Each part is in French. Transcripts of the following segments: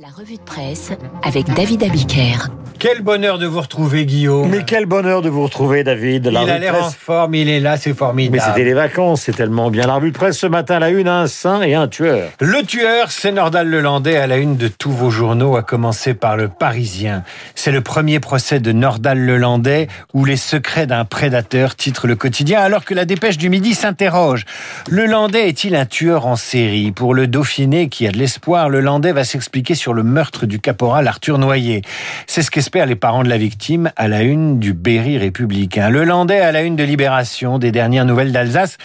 La revue de presse avec David Abiker. Quel bonheur de vous retrouver, Guillaume. Mais quel bonheur de vous retrouver, David. La il a l'air en forme, il est là, c'est formidable. Mais c'était les vacances, c'est tellement bien. La revue de presse ce matin, à la une, un saint et un tueur. Le tueur, c'est Nordal Lelandais à la une de tous vos journaux, à commencer par le Parisien. C'est le premier procès de Nordal Lelandais où les secrets d'un prédateur titre le quotidien, alors que la dépêche du midi s'interroge. Le Landais est-il un tueur en série? Pour le Dauphiné, qui a de l'espoir, le Landais va s'expliquer sur le meurtre du caporal Arthur Noyer. C'est ce qu'espèrent les parents de la victime à la une du Berry républicain. Le Landais à la une de Libération, des dernières nouvelles d'Alsace.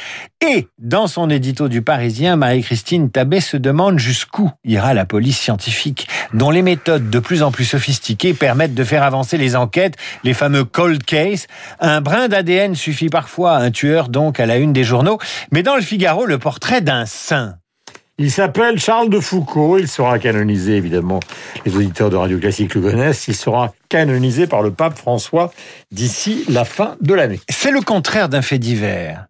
Et dans son édito du Parisien, Marie-Christine Tabet se demande jusqu'où ira la police scientifique, dont les méthodes de plus en plus sophistiquées permettent de faire avancer les enquêtes, les fameux cold case. Un brin d'ADN suffit parfois à un tueur, donc à la une des journaux. Mais dans le Figaro, le portrait d'un saint. Il s'appelle Charles de Foucault. Il sera canonisé, évidemment. Les auditeurs de Radio Classique le connaissent. Il sera canonisé par le pape François d'ici la fin de l'année. C'est le contraire d'un fait divers.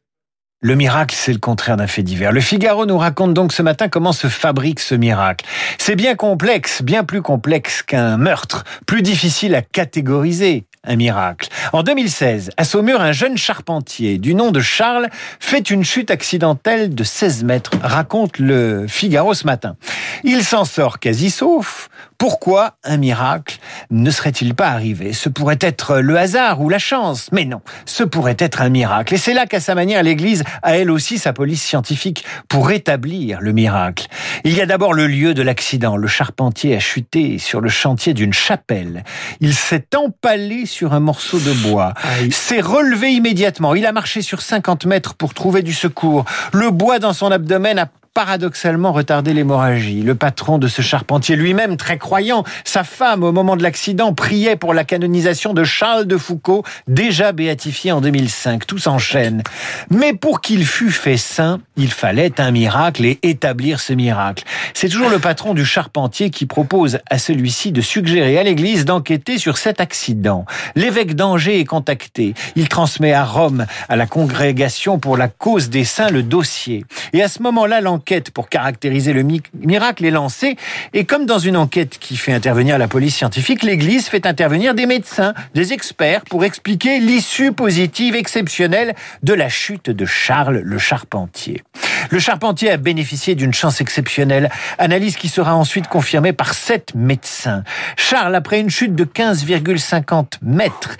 Le miracle, c'est le contraire d'un fait divers. Le Figaro nous raconte donc ce matin comment se fabrique ce miracle. C'est bien complexe, bien plus complexe qu'un meurtre, plus difficile à catégoriser un miracle. En 2016, à Saumur, un jeune charpentier du nom de Charles fait une chute accidentelle de 16 mètres, raconte le Figaro ce matin. Il s'en sort quasi sauf. Pourquoi un miracle ne serait-il pas arrivé? Ce pourrait être le hasard ou la chance, mais non, ce pourrait être un miracle. Et c'est là qu'à sa manière, l'Église a elle aussi sa police scientifique pour établir le miracle. Il y a d'abord le lieu de l'accident. Le charpentier a chuté sur le chantier d'une chapelle. Il s'est empalé sur un morceau de bois. S'est relevé immédiatement. Il a marché sur 50 mètres pour trouver du secours. Le bois dans son abdomen a paradoxalement retardé l'hémorragie. Le patron de ce charpentier lui-même, très croyant, sa femme, au moment de l'accident, priait pour la canonisation de Charles de Foucault, déjà béatifié en 2005. Tout s'enchaîne. Mais pour qu'il fût fait saint, il fallait un miracle et établir ce miracle. C'est toujours le patron du charpentier qui propose à celui-ci de suggérer à l'église d'enquêter sur cet accident. L'évêque d'Angers est contacté. Il transmet à Rome, à la congrégation pour la cause des saints, le dossier. Et à ce moment-là, l'enquête pour caractériser le miracle est lancée. Et comme dans une enquête qui fait intervenir la police scientifique, l'église fait intervenir des médecins, des experts pour expliquer l'issue positive exceptionnelle de la chute de Charles le Charpentier. Le Charpentier a bénéficié d'une chance exceptionnelle, analyse qui sera ensuite confirmée par sept médecins. Charles, après une chute de 15,50 mètres,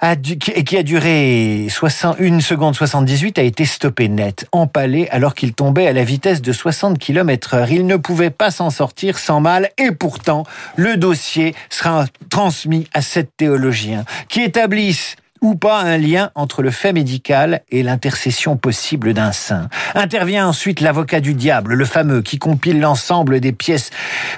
a du, qui a duré 60, 1 seconde 78, a été stoppé net, empalé alors qu'il tombait à la vitesse de 60 km heure. Il ne pouvait pas s'en sortir sans mal et pourtant, le dossier sera transmis à sept théologiens qui établissent ou pas un lien entre le fait médical et l'intercession possible d'un saint. Intervient ensuite l'avocat du diable, le fameux, qui compile l'ensemble des pièces.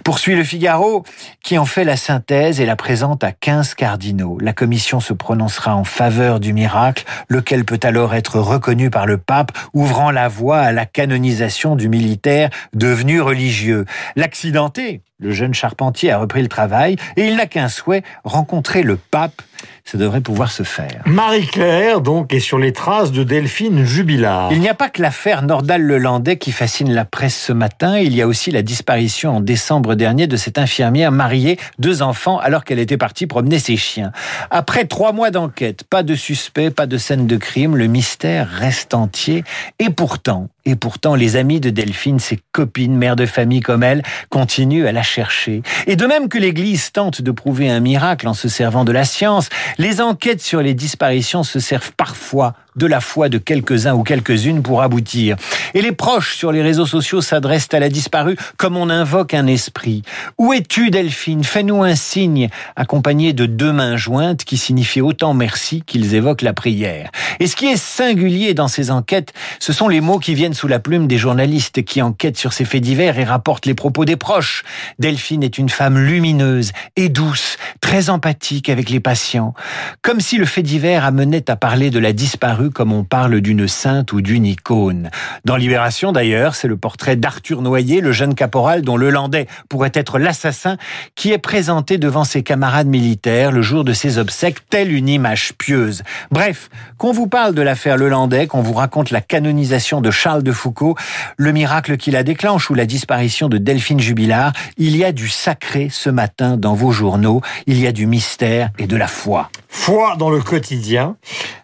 Poursuit le Figaro, qui en fait la synthèse et la présente à 15 cardinaux. La commission se prononcera en faveur du miracle, lequel peut alors être reconnu par le pape, ouvrant la voie à la canonisation du militaire devenu religieux. L'accidenté, le jeune charpentier a repris le travail et il n'a qu'un souhait, rencontrer le pape. Ça devrait pouvoir se faire. Marie-Claire, donc, est sur les traces de Delphine Jubilard. Il n'y a pas que l'affaire Nordal-Lelandais qui fascine la presse ce matin. Il y a aussi la disparition en décembre dernier de cette infirmière mariée, deux enfants, alors qu'elle était partie promener ses chiens. Après trois mois d'enquête, pas de suspect, pas de scène de crime, le mystère reste entier. Et pourtant, et pourtant, les amis de Delphine, ses copines, mères de famille comme elle, continuent à la chercher. Et de même que l'Église tente de prouver un miracle en se servant de la science, les enquêtes sur les disparitions se servent parfois de la foi de quelques-uns ou quelques-unes pour aboutir. Et les proches sur les réseaux sociaux s'adressent à la disparue comme on invoque un esprit. Où es-tu, Delphine? Fais-nous un signe, accompagné de deux mains jointes qui signifient autant merci qu'ils évoquent la prière. Et ce qui est singulier dans ces enquêtes, ce sont les mots qui viennent sous la plume des journalistes qui enquêtent sur ces faits divers et rapportent les propos des proches. Delphine est une femme lumineuse et douce, très empathique avec les patients. Comme si le fait divers amenait à parler de la disparue comme on parle d'une sainte ou d'une icône. Dans Libération d'ailleurs, c'est le portrait d'Arthur Noyer, le jeune caporal dont le Landais pourrait être l'assassin, qui est présenté devant ses camarades militaires le jour de ses obsèques, telle une image pieuse. Bref, qu'on vous parle de l'affaire Lelandais, qu'on vous raconte la canonisation de Charles de Foucault, le miracle qui la déclenche ou la disparition de Delphine Jubilard, il y a du sacré ce matin dans vos journaux, il y a du mystère et de la foi. Foi dans le quotidien,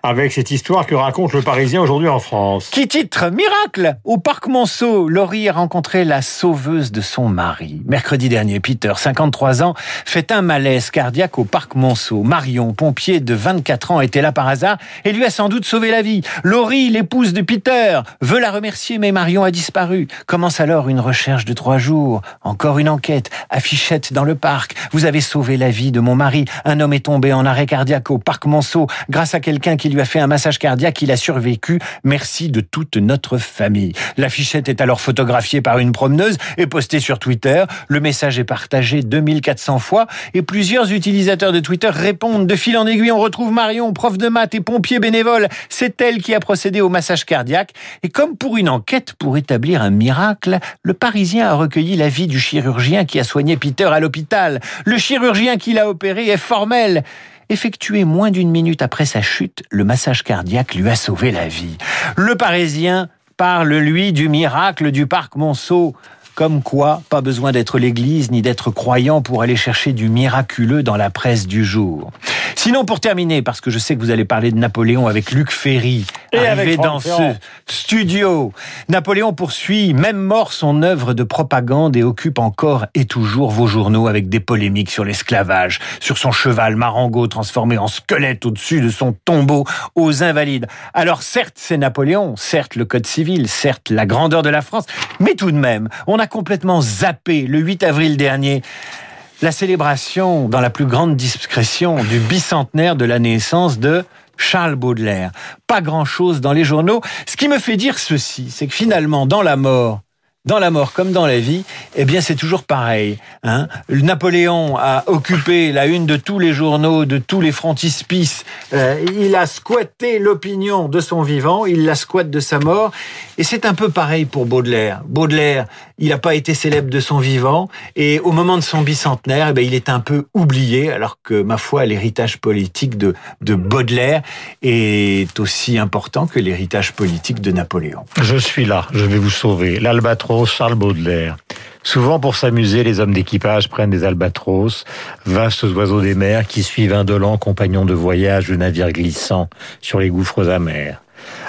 avec cette histoire que raconte le Parisien aujourd'hui en France. Qui titre Miracle Au parc Monceau, Laurie a rencontré la sauveuse de son mari. Mercredi dernier, Peter, 53 ans, fait un malaise cardiaque au parc Monceau. Marion, pompier de 24 ans, était là par hasard et lui a sans doute sauvé la vie. Laurie, l'épouse de Peter, veut la remercier, mais Marion a disparu. Commence alors une recherche de trois jours. Encore une enquête. Affichette dans le parc. Vous avez sauvé la vie de mon mari. Un homme est tombé en arrêt cardiaque au parc Monceau grâce à quelqu'un qui lui a fait un massage cardiaque. Il a survécu. Merci de toute notre famille. L'affichette est alors photographiée par une promeneuse et postée sur Twitter. Le message est partagé 2400 fois et plusieurs utilisateurs de Twitter répondent. De fil en aiguille, on retrouve Marion, prof de maths et pompier bénévole. C'est elle qui a procédé au massage cardiaque. Et comme pour une enquête pour établir un miracle, le Parisien a recueilli l'avis du chirurgien qui a soigné Peter à l'hôpital. Le chirurgien qui l'a opéré est formel. Effectué moins d'une minute après sa chute, le massage cardiaque lui a sauvé la vie. Le Parisien parle, lui, du miracle du parc Monceau. Comme quoi, pas besoin d'être l'église ni d'être croyant pour aller chercher du miraculeux dans la presse du jour. Sinon, pour terminer, parce que je sais que vous allez parler de Napoléon avec Luc Ferry, Et arrivé avec dans ce studio. Napoléon poursuit, même mort, son œuvre de propagande et occupe encore et toujours vos journaux avec des polémiques sur l'esclavage, sur son cheval Marengo transformé en squelette au-dessus de son tombeau aux invalides. Alors certes, c'est Napoléon, certes le Code civil, certes la grandeur de la France, mais tout de même, on a complètement zappé le 8 avril dernier la célébration, dans la plus grande discrétion, du bicentenaire de la naissance de Charles Baudelaire. Pas grand-chose dans les journaux. Ce qui me fait dire ceci, c'est que finalement, dans la mort, dans la mort comme dans la vie, eh bien c'est toujours pareil. Hein Napoléon a occupé la une de tous les journaux, de tous les frontispices. Euh, il a squatté l'opinion de son vivant, il la squatte de sa mort. Et c'est un peu pareil pour Baudelaire. Baudelaire, il n'a pas été célèbre de son vivant, et au moment de son bicentenaire, eh bien, il est un peu oublié, alors que, ma foi, l'héritage politique de, de Baudelaire est aussi important que l'héritage politique de Napoléon. Je suis là, je vais vous sauver. L'albatros Charles Baudelaire. Souvent pour s'amuser, les hommes d'équipage prennent des albatros, vastes oiseaux des mers qui suivent indolents compagnons de voyage de navires glissants sur les gouffres amers.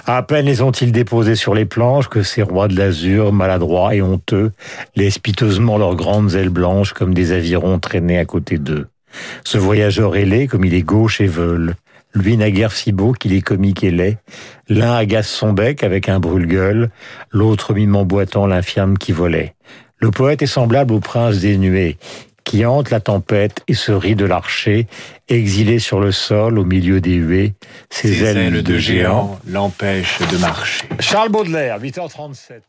À peine les ont-ils déposés sur les planches que ces rois de l'azur, maladroits et honteux, laissent piteusement leurs grandes ailes blanches comme des avirons traîner à côté d'eux. Ce voyageur ailé, comme il est gauche et veule, lui naguère si beau qu'il est comique et laid. L'un agace son bec avec un brûle-gueule, l'autre mimant boitant l'infirme qui volait. Le poète est semblable au prince des nuées, qui hante la tempête et se rit de l'archer, exilé sur le sol au milieu des huées, ses, ailes, de géant. l'empêchent de marcher. Charles Baudelaire, 8h37.